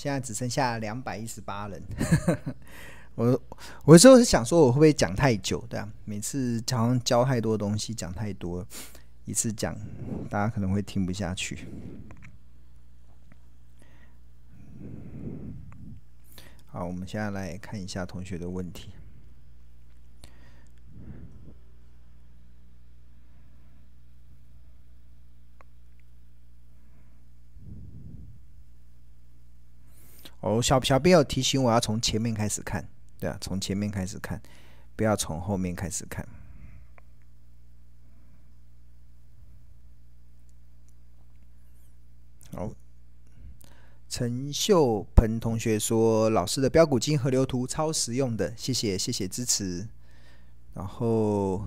现在只剩下两百一十八人。我我有时候是想说，我会不会讲太久？对啊，每次好像教太多东西，讲太多，一次讲大家可能会听不下去。好，我们现在来看一下同学的问题。哦，小小编有提醒我要从前面开始看，对啊，从前面开始看，不要从后面开始看。好，陈秀鹏同学说，老师的标股金河流图超实用的，谢谢谢谢支持。然后。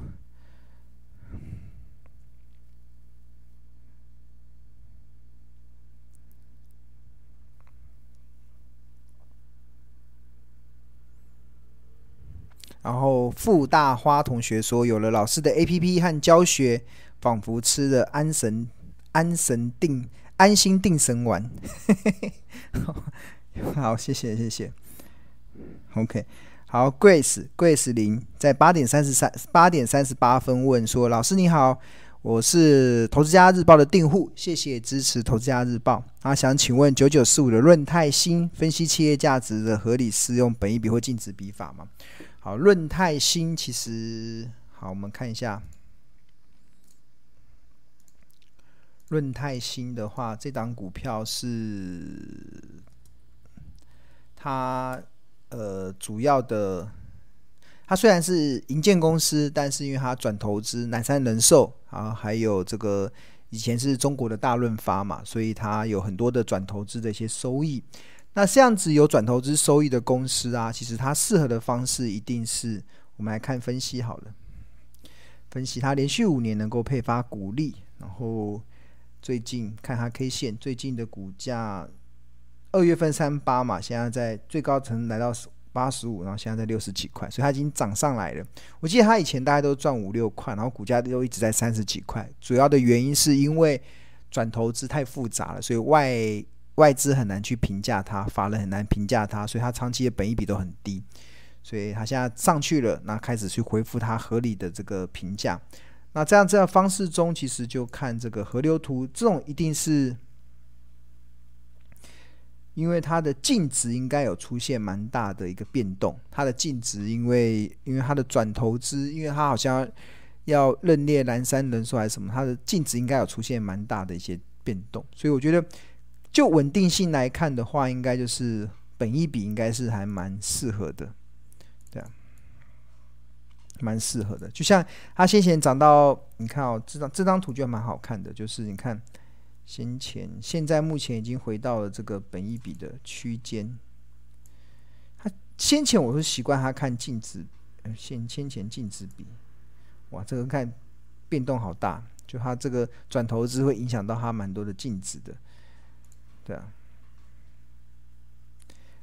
然后傅大花同学说，有了老师的 APP 和教学，仿佛吃了安神安神定安心定神丸。好，谢谢谢谢。OK，好，Grace Grace 林在八点三十三八点三十八分问说：“老师你好，我是投资家日报的订户，谢谢支持投资家日报。啊，想请问九九四五的润泰新分析企业价值的合理适用本益比或净值比法吗？”好，润泰新其实好，我们看一下润泰新的话，这档股票是它呃主要的，它虽然是营建公司，但是因为它转投资南山人寿啊，还有这个以前是中国的大润发嘛，所以它有很多的转投资的一些收益。那这样子有转投资收益的公司啊，其实它适合的方式一定是，我们来看分析好了。分析它连续五年能够配发股利，然后最近看它 K 线，最近的股价二月份三八嘛，现在在最高层来到八十五，然后现在在六十几块，所以它已经涨上来了。我记得它以前大概都赚五六块，然后股价都一直在三十几块，主要的原因是因为转投资太复杂了，所以外。外资很难去评价它，法人很难评价它，所以它长期的本益比都很低，所以它现在上去了，那开始去恢复它合理的这个评价。那这样这样方式中，其实就看这个河流图，这种一定是因为它的净值应该有出现蛮大的一个变动。它的净值因为因为它的转投资，因为它好像要认列南山人寿还是什么，它的净值应该有出现蛮大的一些变动，所以我觉得。就稳定性来看的话，应该就是本一比应该是还蛮适合的，对啊，蛮适合的。就像它先前涨到，你看哦，这张这张图就蛮好看的，就是你看先前现在目前已经回到了这个本一比的区间。它先前我是习惯它看净值，先先前净值比，哇，这个看变动好大，就它这个转投资会影响到它蛮多的净值的。对啊，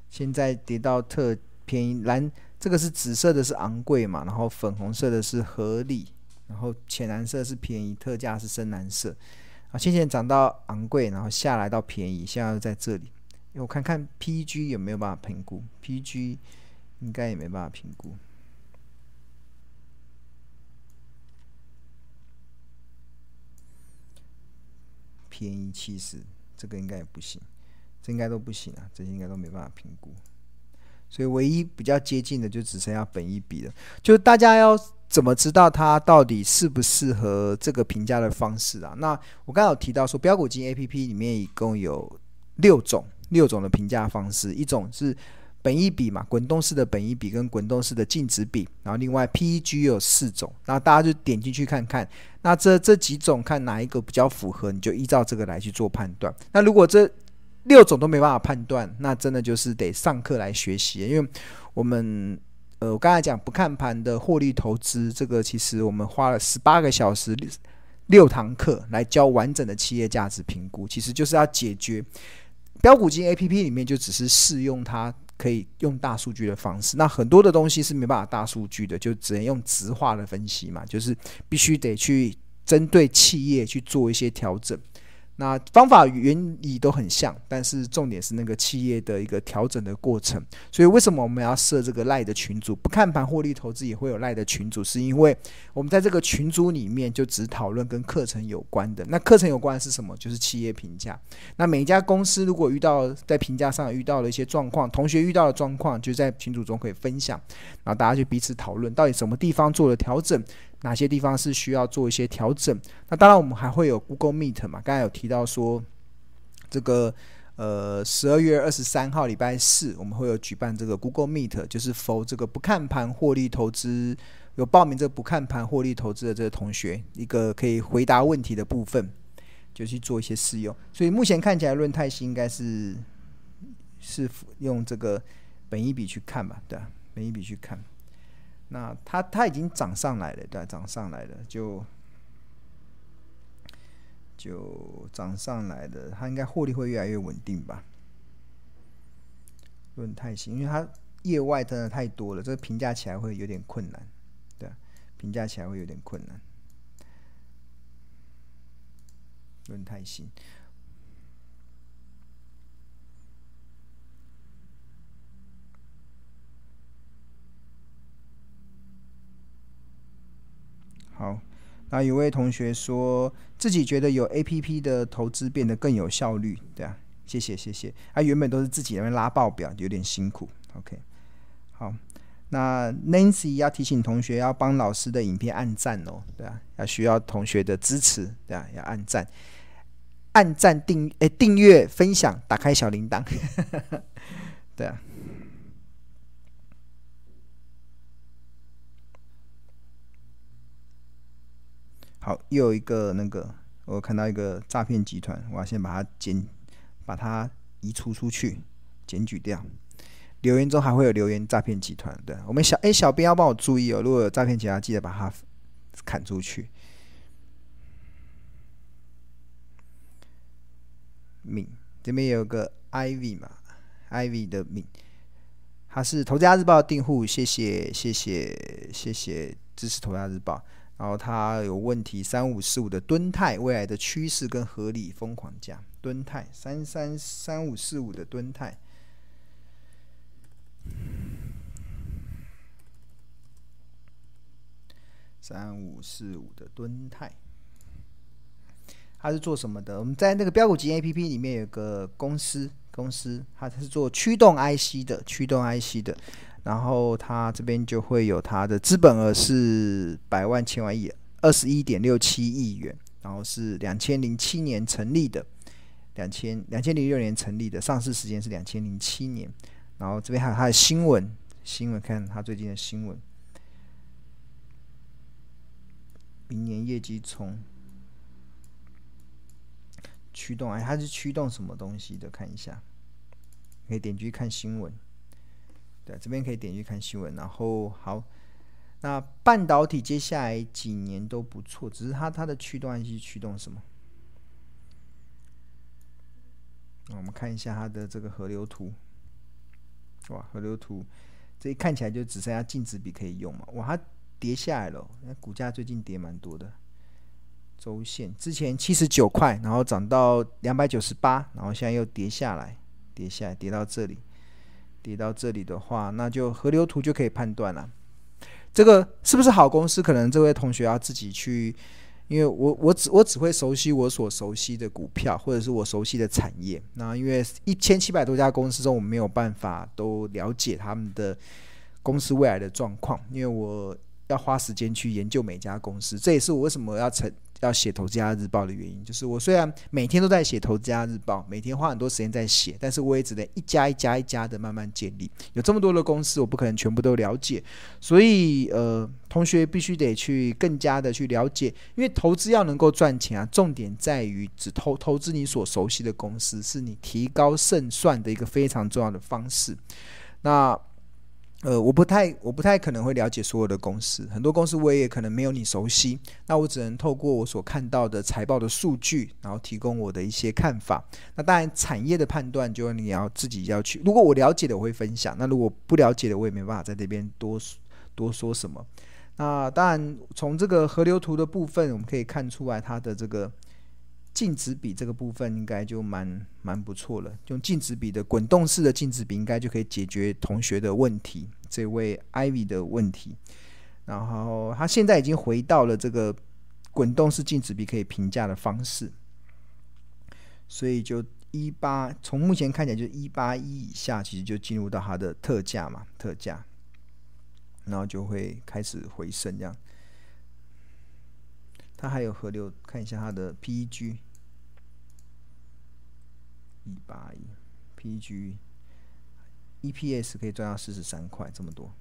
现在跌到特便宜，蓝这个是紫色的是昂贵嘛，然后粉红色的是合理，然后浅蓝色是便宜，特价是深蓝色。啊，先前涨到昂贵，然后下来到便宜，现在又在这里。我看看 PG 有没有办法评估，PG 应该也没办法评估。便宜七十。这个应该也不行，这应该都不行啊，这些应该都没办法评估，所以唯一比较接近的就只剩下本一笔了。就大家要怎么知道它到底适不适合这个评价的方式啊？那我刚刚有提到说，标股金 APP 里面一共有六种六种的评价方式，一种是。本益比嘛，滚动式的本益比跟滚动式的净值比，然后另外 PEG 有四种，那大家就点进去看看，那这这几种看哪一个比较符合，你就依照这个来去做判断。那如果这六种都没办法判断，那真的就是得上课来学习，因为我们呃，我刚才讲不看盘的获利投资，这个其实我们花了十八个小时六堂课来教完整的企业价值评估，其实就是要解决标股金 APP 里面就只是适用它。可以用大数据的方式，那很多的东西是没办法大数据的，就只能用直化的分析嘛，就是必须得去针对企业去做一些调整。那方法原理都很像，但是重点是那个企业的一个调整的过程。所以为什么我们要设这个赖的群组？不看盘获利投资也会有赖的群组，是因为我们在这个群组里面就只讨论跟课程有关的。那课程有关的是什么？就是企业评价。那每一家公司如果遇到在评价上遇到了一些状况，同学遇到的状况，就在群组中可以分享，然后大家就彼此讨论到底什么地方做了调整。哪些地方是需要做一些调整？那当然，我们还会有 Google Meet 嘛。刚才有提到说，这个呃，十二月二十三号礼拜四，我们会有举办这个 Google Meet，就是 for 这个不看盘获利投资有报名这个不看盘获利投资的这个同学，一个可以回答问题的部分，就去做一些试用。所以目前看起来，论泰新应该是是用这个本一笔去看吧？对，本一笔去看。那它它已经涨上来了，对，涨上来了，就就涨上来的，它应该获利会越来越稳定吧？论泰新，因为它业外真的太多了，这评价起来会有点困难，对，评价起来会有点困难。润泰新。好，那有位同学说自己觉得有 APP 的投资变得更有效率，对啊，谢谢谢谢。他、啊、原本都是自己那边拉报表，有点辛苦。OK，好，那 Nancy 要提醒同学要帮老师的影片按赞哦，对啊，要需要同学的支持，对啊，要按赞，按赞订诶订阅分享，打开小铃铛，对啊。好，又有一个那个，我看到一个诈骗集团，我要先把它检，把它移除出去，检举掉。留言中还会有留言诈骗集团，对，我们小哎、小编要帮我注意哦，如果有诈骗集团，记得把它砍出去。敏这边有个 Ivy 嘛，Ivy 的敏，他是头家日报的订户，谢谢谢谢谢谢支持头家日报。然后他有问题，三五四五的吨泰未来的趋势跟合理疯狂价，吨泰三三三五四五的吨泰，三五四五的吨泰，他是做什么的？我们在那个标股集 APP 里面有个公司，公司它是做驱动 IC 的，驱动 IC 的。然后他这边就会有他的资本额是百万千万亿，二十一点六七亿元，然后是两千零七年成立的，两千两千零六年成立的，上市时间是两千零七年。然后这边还有他的新闻，新闻看他最近的新闻，明年业绩从驱动哎，他是驱动什么东西的？看一下，可以点击看新闻。这边可以点击看新闻。然后好，那半导体接下来几年都不错，只是它它的驱动 IC 驱动什么？我们看一下它的这个河流图。哇，河流图这一看起来就只剩下净值比可以用嘛？哇，它跌下来了，那股价最近跌蛮多的。周线之前七十九块，然后涨到两百九十八，然后现在又跌下来，跌下来跌到这里。跌到这里的话，那就河流图就可以判断了。这个是不是好公司？可能这位同学要自己去，因为我我只我只会熟悉我所熟悉的股票，或者是我熟悉的产业。那因为一千七百多家公司中，我没有办法都了解他们的公司未来的状况，因为我要花时间去研究每家公司。这也是我为什么要成。要写《投资家日报》的原因，就是我虽然每天都在写《投资家日报》，每天花很多时间在写，但是我也只能一家一家一家的慢慢建立。有这么多的公司，我不可能全部都了解，所以呃，同学必须得去更加的去了解，因为投资要能够赚钱啊，重点在于只投投资你所熟悉的公司，是你提高胜算的一个非常重要的方式。那。呃，我不太，我不太可能会了解所有的公司，很多公司我也可能没有你熟悉，那我只能透过我所看到的财报的数据，然后提供我的一些看法。那当然，产业的判断就你要自己要去。如果我了解的，我会分享；那如果不了解的，我也没办法在这边多多说什么。那当然，从这个河流图的部分，我们可以看出来它的这个净值比这个部分应该就蛮蛮不错了，用净值比的滚动式的净值比应该就可以解决同学的问题，这位 Ivy 的问题。然后他现在已经回到了这个滚动式净值比可以评价的方式，所以就一八从目前看起来就一八一以下，其实就进入到它的特价嘛，特价，然后就会开始回升这样。它还有河流，看一下它的 PEG，一八一，PEG，EPS 可以赚到四十三块，这么多。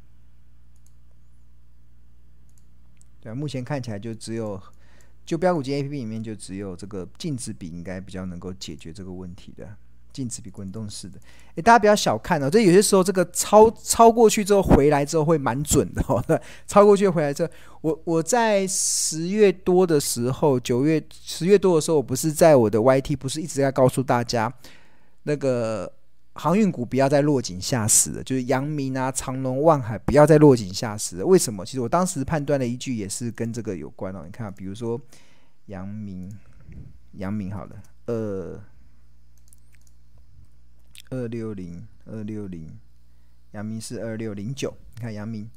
对啊，目前看起来就只有，就标股金 APP 里面就只有这个净值比应该比较能够解决这个问题的。净值比滚动式的，诶，大家不要小看哦，这有些时候这个超超过去之后回来之后会蛮准的哦。超过去回来之后，我我在十月多的时候，九月十月多的时候，我不是在我的 YT 不是一直在告诉大家，那个航运股不要再落井下石了，就是阳明啊、长隆、万海不要再落井下石了。为什么？其实我当时判断的依据也是跟这个有关哦。你看，比如说阳明，阳明好了，呃。二六零二六零，阳明是二六零九。你看阳明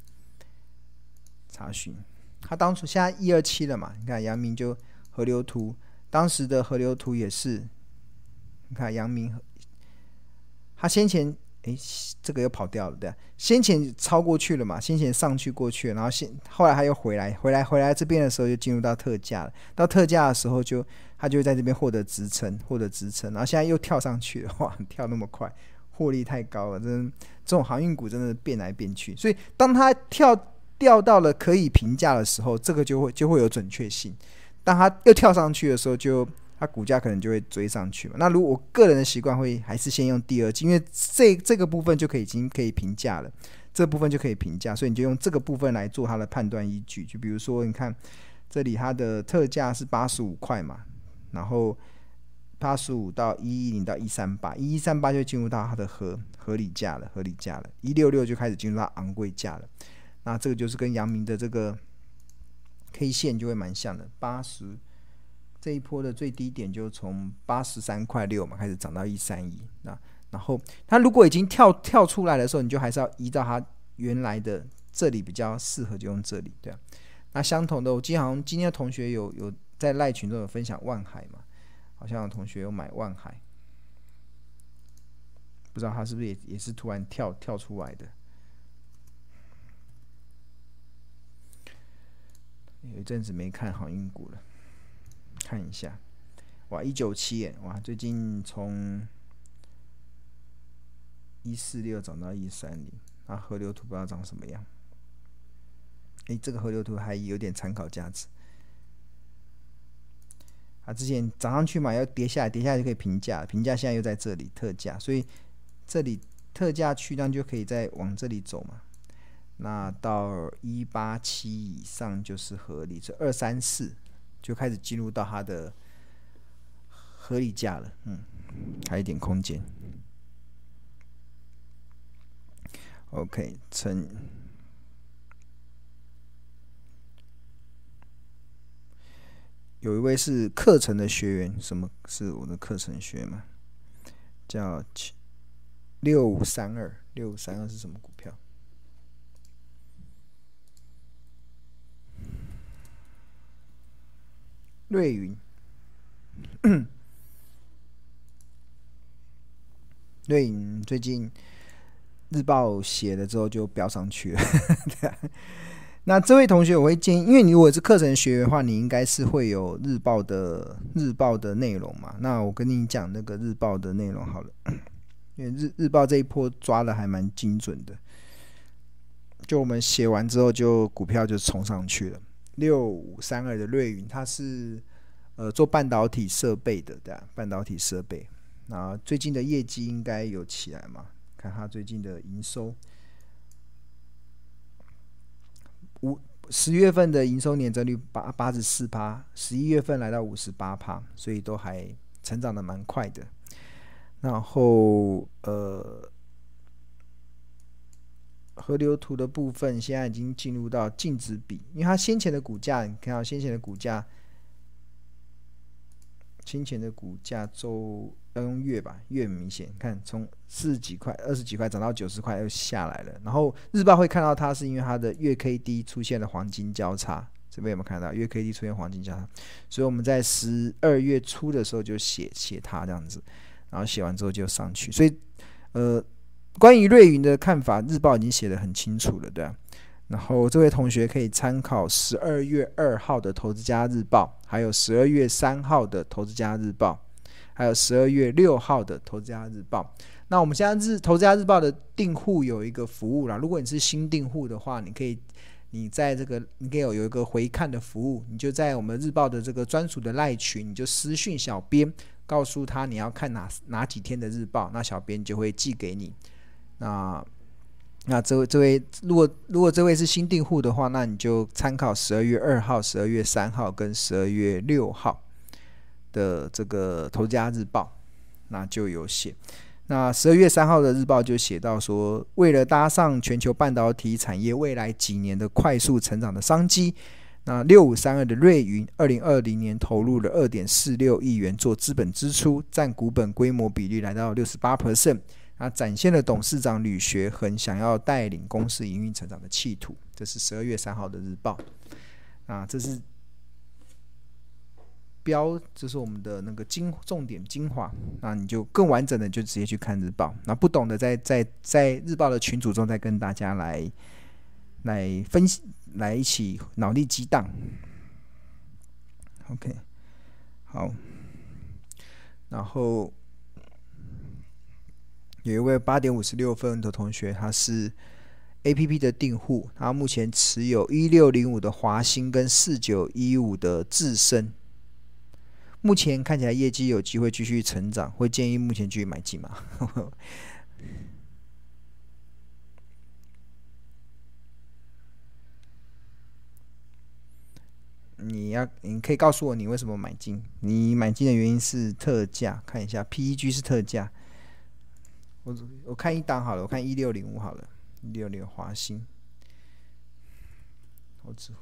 查询，他当初现在一二七了嘛？你看阳明就河流图，当时的河流图也是。你看阳明，他先前诶，这个又跑掉了，对，先前超过去了嘛？先前上去过去，然后现后来他又回来，回来回来这边的时候就进入到特价了。到特价的时候就。他就会在这边获得支撑，获得支撑，然后现在又跳上去了，哇，跳那么快，获利太高了，真的，这种航运股真的变来变去，所以当它跳掉到了可以评价的时候，这个就会就会有准确性。当它又跳上去的时候就，就它股价可能就会追上去嘛。那如果我个人的习惯会还是先用第二季，因为这这个部分就可以已经可以评价了，这部分就可以评价，所以你就用这个部分来做它的判断依据。就比如说，你看这里它的特价是八十五块嘛。然后八十五到一一零到一三八，一一三八就进入到它的合合理价了，合理价了。一六六就开始进入到昂贵价了。那这个就是跟阳明的这个 K 线就会蛮像的。八十这一波的最低点就从八十三块六嘛开始涨到一三一。那然后它如果已经跳跳出来的时候，你就还是要移到它原来的这里比较适合，就用这里对啊。那相同的，我记得好像今天的同学有有。在赖群中有分享万海嘛？好像有同学有买万海，不知道他是不是也也是突然跳跳出来的。有一阵子没看航运股了，看一下，哇，一九七耶，哇，最近从一四六涨到一三零，啊，河流图不知道长什么样？哎，这个河流图还有点参考价值。啊，之前涨上去嘛，要跌下来，跌下来就可以平价，平价现在又在这里特价，所以这里特价区段就可以再往这里走嘛。那到一八七以上就是合理，这二三四就开始进入到它的合理价了，嗯，还有一点空间。OK，成。有一位是课程的学员，什么是我的课程学员吗？叫六五三二，六五三二是什么股票？瑞云，瑞云最近日报写了之后就飙上去了。那这位同学，我会建议，因为你如果是课程学员的话，你应该是会有日报的日报的内容嘛。那我跟你讲那个日报的内容好了，因为日日报这一波抓的还蛮精准的，就我们写完之后，就股票就冲上去了。六五三二的瑞云，它是呃做半导体设备的，对啊？半导体设备，那最近的业绩应该有起来嘛？看它最近的营收。五十月份的营收年增率八八十四趴，十一月份来到五十八趴，所以都还成长的蛮快的。然后呃，河流图的部分现在已经进入到净值比，因为它先前的股价，你看到先前的股价清钱的股价周要用月吧，月明显看从四十几块、二十几块涨到九十块又下来了。然后日报会看到它是因为它的月 K D 出现了黄金交叉，这边有没有看到月 K D 出现黄金交叉？所以我们在十二月初的时候就写写它这样子，然后写完之后就上去。所以呃，关于瑞云的看法，日报已经写得很清楚了，对啊。然后这位同学可以参考十二月二号的《投资家日报》，还有十二月三号的《投资家日报》，还有十二月六号的《投资家日报》。那我们现在日《投资家日报》的订户有一个服务啦，如果你是新订户的话，你可以你在这个你可以有有一个回看的服务，你就在我们日报的这个专属的赖群，你就私讯小编，告诉他你要看哪哪几天的日报，那小编就会寄给你。那那这位这位，如果如果这位是新订户的话，那你就参考十二月二号、十二月三号跟十二月六号的这个《投家日报》，那就有写。那十二月三号的日报就写到说，为了搭上全球半导体产业未来几年的快速成长的商机，那六五三二的瑞云，二零二零年投入了二点四六亿元做资本支出，占股本规模比例来到六十八 percent。啊，展现了董事长吕学恒想要带领公司营运成长的企图。这是十二月三号的日报。啊，这是标，这是我们的那个精重点精华。那你就更完整的就直接去看日报。那不懂的在在在日报的群组中再跟大家来来分析，来一起脑力激荡。OK，好，然后。有一位八点五十六分的同学，他是 APP 的订户，他目前持有一六零五的华兴跟四九一五的智深，目前看起来业绩有机会继续成长，会建议目前继续买进吗？你要，你可以告诉我你为什么买进？你买进的原因是特价，看一下 PEG 是特价。我我看一档好了，我看一六零五好了，一六零华兴。我只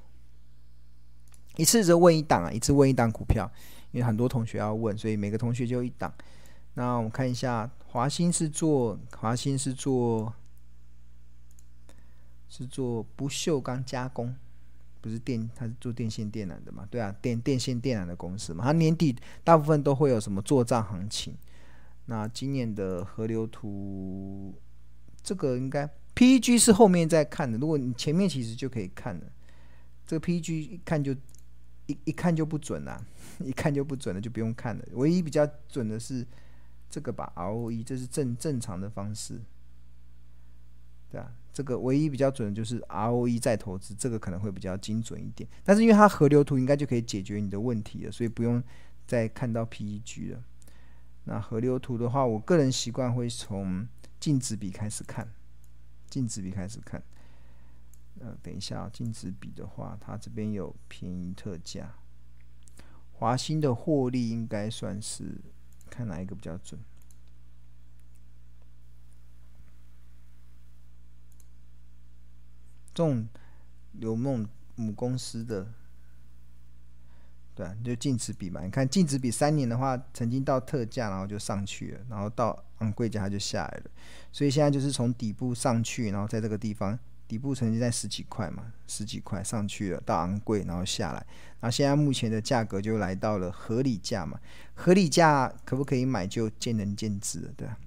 一次就问一档啊，一次问一档股票，因为很多同学要问，所以每个同学就一档。那我们看一下，华兴是做华兴是做是做不锈钢加工，不是电，它是做电线电缆的嘛？对啊，电电线电缆的公司嘛。它年底大部分都会有什么做账行情。那今年的河流图，这个应该 PEG 是后面再看的。如果你前面其实就可以看了，这个 PEG 一看就一一看就不准了，一看就不准了，就不用看了。唯一比较准的是这个吧，ROE，这是正正常的方式，对啊，这个唯一比较准的就是 ROE 再投资，这个可能会比较精准一点。但是因为它河流图应该就可以解决你的问题了，所以不用再看到 PEG 了。那河流图的话，我个人习惯会从净值比开始看，净值比开始看。呃，等一下，净值比的话，它这边有便宜特价。华兴的获利应该算是看哪一个比较准？这种有那种母公司的。对啊，就净值比嘛。你看净值比三年的话，曾经到特价，然后就上去了，然后到昂贵价它就下来了。所以现在就是从底部上去，然后在这个地方底部曾经在十几块嘛，十几块上去了，到昂贵，然后下来。然后现在目前的价格就来到了合理价嘛。合理价可不可以买，就见仁见智了，对吧？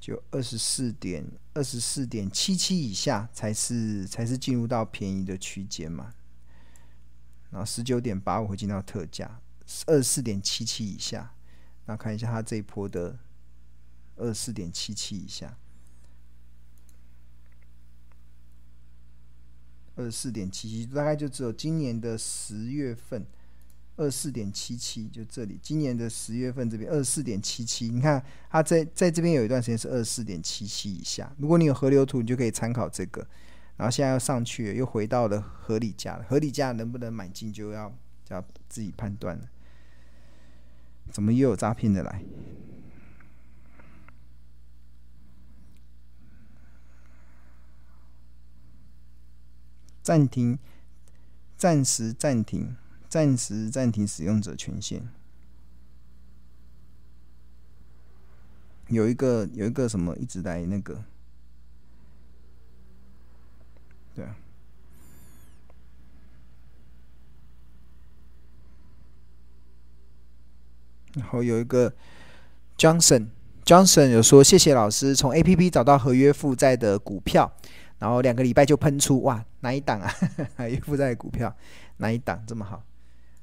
就二十四点二十四点七七以下才是才是进入到便宜的区间嘛。然后十九点八五会进到特价，二十四点七七以下，那看一下它这一波的二十四点七七以下，二十四点七七大概就只有今年的十月份，二十四点七七就这里，今年的十月份这边二十四点七七，你看它在在这边有一段时间是二十四点七七以下，如果你有河流图，你就可以参考这个。然后现在又上去了，又回到了合理价了。合理价能不能买进，就要就要自己判断了。怎么又有诈骗的来？暂停，暂时暂停，暂时暂停使用者权限。有一个有一个什么一直在那个，对，然后有一个 Johnson Johnson 有说，谢谢老师从 APP 找到合约负债的股票，然后两个礼拜就喷出，哇，哪一档啊？合约负债的股票哪一档这么好？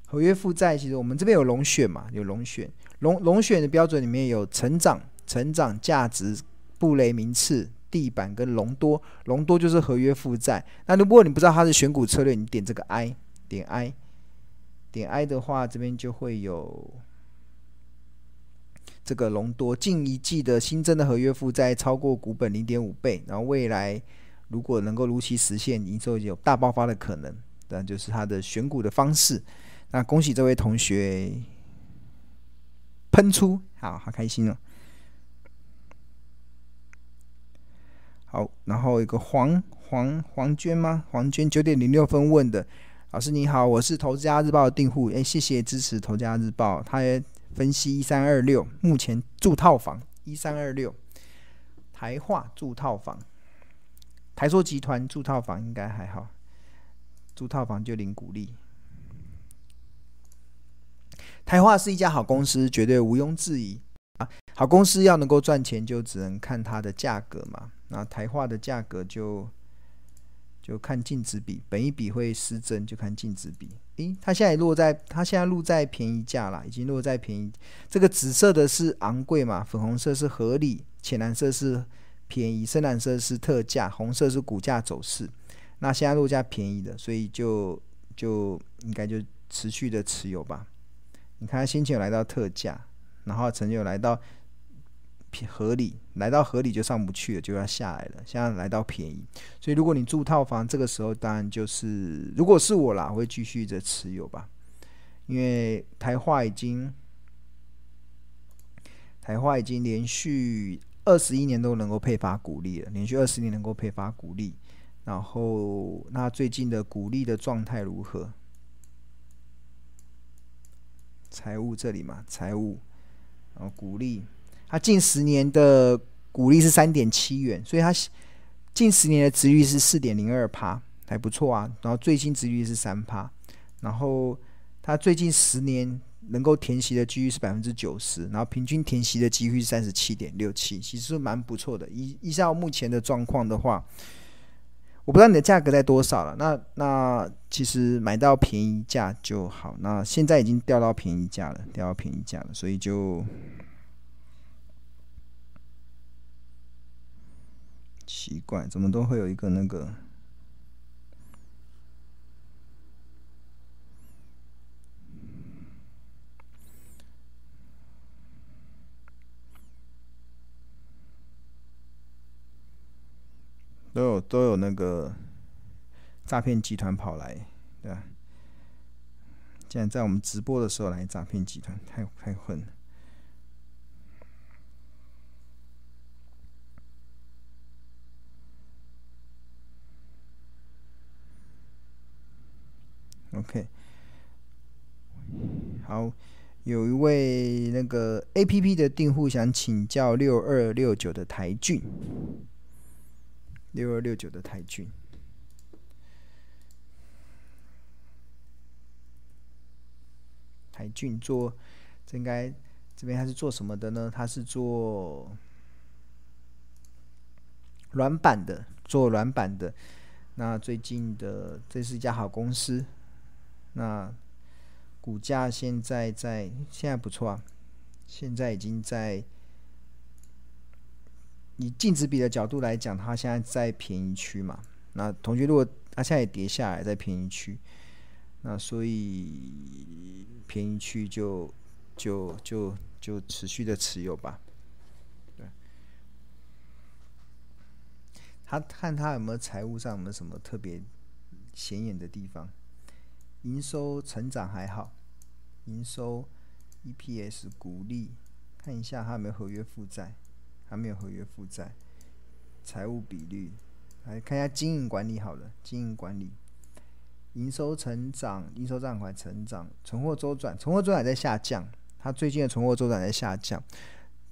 合约负债其实我们这边有龙选嘛，有龙选龙龙选的标准里面有成长。成长价值、布雷名次、地板跟隆多，隆多就是合约负债。那如果你不知道它是选股策略，你点这个 I，点 I，点 I 的话，这边就会有这个隆多近一季的新增的合约负债超过股本零点五倍，然后未来如果能够如期实现，营收有大爆发的可能。这就是它的选股的方式。那恭喜这位同学喷出，好好开心哦。好，然后一个黄黄黄娟吗？黄娟九点零六分问的，老师你好，我是投资家日报的订户，哎，谢谢支持投资家日报。他也分析一三二六，目前住套房一三二六，台化住套房，台塑集团住套房应该还好，住套房就领鼓励。台化是一家好公司，绝对毋庸置疑啊！好公司要能够赚钱，就只能看它的价格嘛。那台化的价格就就看净值比，本一比会失真，就看净值比。诶，它现在落在它现在落在便宜价了，已经落在便宜。这个紫色的是昂贵嘛，粉红色是合理，浅蓝色是便宜，深蓝色是特价，红色是股价走势。那现在落价便宜的，所以就就应该就持续的持有吧。你看它先前有来到特价，然后曾经有来到。合理来到合理就上不去了，就要下来了。现在来到便宜，所以如果你住套房，这个时候当然就是，如果是我啦，会继续着持有吧。因为台化已经台化已经连续二十一年都能够配发股利了，连续二十年能够配发股利。然后那最近的股利的状态如何？财务这里嘛，财务然后股利。它近十年的股利是三点七元，所以它近十年的殖率是四点零二趴，还不错啊。然后最新殖率是三趴，然后它最近十年能够填息的几率是百分之九十，然后平均填息的几率是三十七点六七，其实蛮不错的。依依照目前的状况的话，我不知道你的价格在多少了。那那其实买到便宜价就好。那现在已经掉到便宜价了，掉到便宜价了，所以就。奇怪，怎么都会有一个那个？都有都有那个诈骗集团跑来，对吧？竟然在我们直播的时候来诈骗集团，太太混了。OK，好，有一位那个 APP 的订户想请教六二六九的台俊，六二六九的台俊，台俊做，这应该这边他是做什么的呢？他是做软板的，做软板的。那最近的，这是一家好公司。那股价现在在现在不错啊，现在已经在以净值比的角度来讲，它现在在便宜区嘛。那同学如果它现在也跌下来在便宜区，那所以便宜区就就就就持续的持有吧。对，他看他有没有财务上有没有什么特别显眼的地方。营收成长还好，营收、EPS、股利，看一下它有没有合约负债，还没有合约负债，财务比率，来看一下经营管理好了，经营管理，营收成长，应收账款成长，存货周转，存货周转在下降，它最近的存货周转在下降，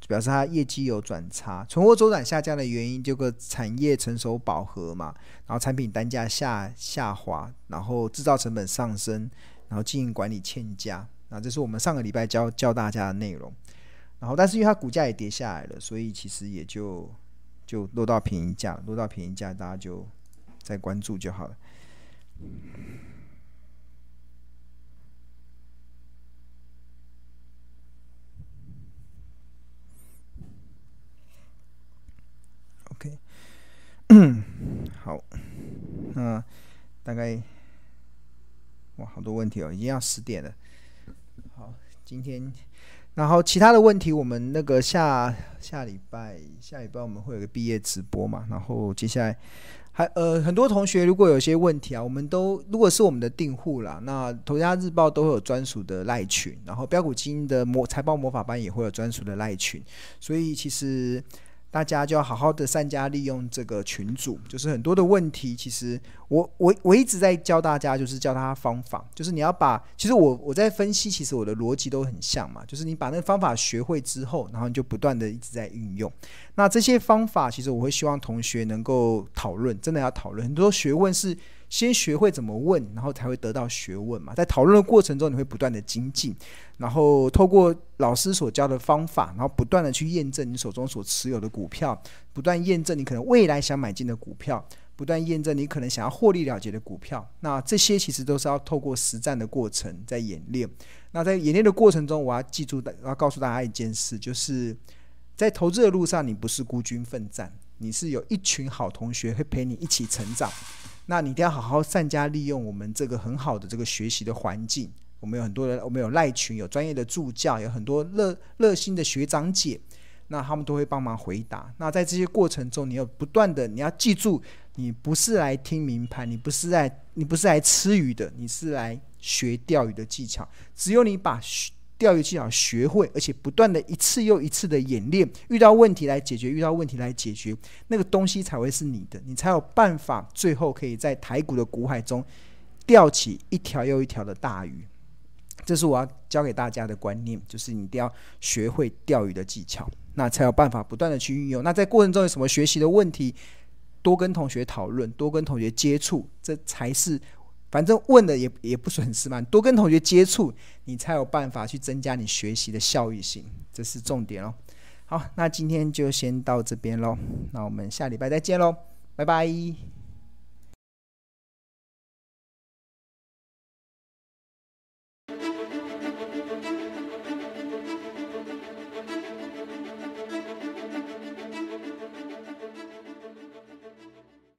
表示它业绩有转差。存货周转下降的原因，这个产业成熟饱和嘛，然后产品单价下下滑，然后制造成本上升，然后经营管理欠佳。那这是我们上个礼拜教教大家的内容。然后，但是因为它股价也跌下来了，所以其实也就就落到便宜价，落到便宜价，大家就再关注就好了。OK，嗯 好，那大概哇，好多问题哦，已经要十点了。好，今天。然后其他的问题，我们那个下下礼拜下礼拜我们会有个毕业直播嘛。然后接下来还呃很多同学如果有些问题啊，我们都如果是我们的订户啦，那头家日报都会有专属的赖群，然后标股基的魔财报魔法班也会有专属的赖群，所以其实。大家就要好好的善加利用这个群组，就是很多的问题，其实我我我一直在教大家，就是教他方法，就是你要把，其实我我在分析，其实我的逻辑都很像嘛，就是你把那个方法学会之后，然后你就不断的一直在运用。那这些方法，其实我会希望同学能够讨论，真的要讨论。很多学问是先学会怎么问，然后才会得到学问嘛。在讨论的过程中，你会不断的精进，然后透过老师所教的方法，然后不断的去验证你手中所持有的股票，不断验证你可能未来想买进的股票，不断验证你可能想要获利了结的股票。那这些其实都是要透过实战的过程在演练。那在演练的过程中，我要记住，我要告诉大家一件事，就是。在投资的路上，你不是孤军奋战，你是有一群好同学会陪你一起成长。那你一定要好好善加利用我们这个很好的这个学习的环境。我们有很多人，我们有赖群，有专业的助教，有很多热热心的学长姐，那他们都会帮忙回答。那在这些过程中，你要不断的，你要记住，你不是来听明牌，你不是来，你不是来吃鱼的，你是来学钓鱼的技巧。只有你把钓鱼技巧学会，而且不断的一次又一次的演练，遇到问题来解决，遇到问题来解决，那个东西才会是你的，你才有办法最后可以在台股的股海中钓起一条又一条的大鱼。这是我要教给大家的观念，就是你一定要学会钓鱼的技巧，那才有办法不断的去运用。那在过程中有什么学习的问题，多跟同学讨论，多跟同学接触，这才是。反正问的也也不损失嘛，多跟同学接触，你才有办法去增加你学习的效益性，这是重点哦。好，那今天就先到这边喽，那我们下礼拜再见喽，拜拜。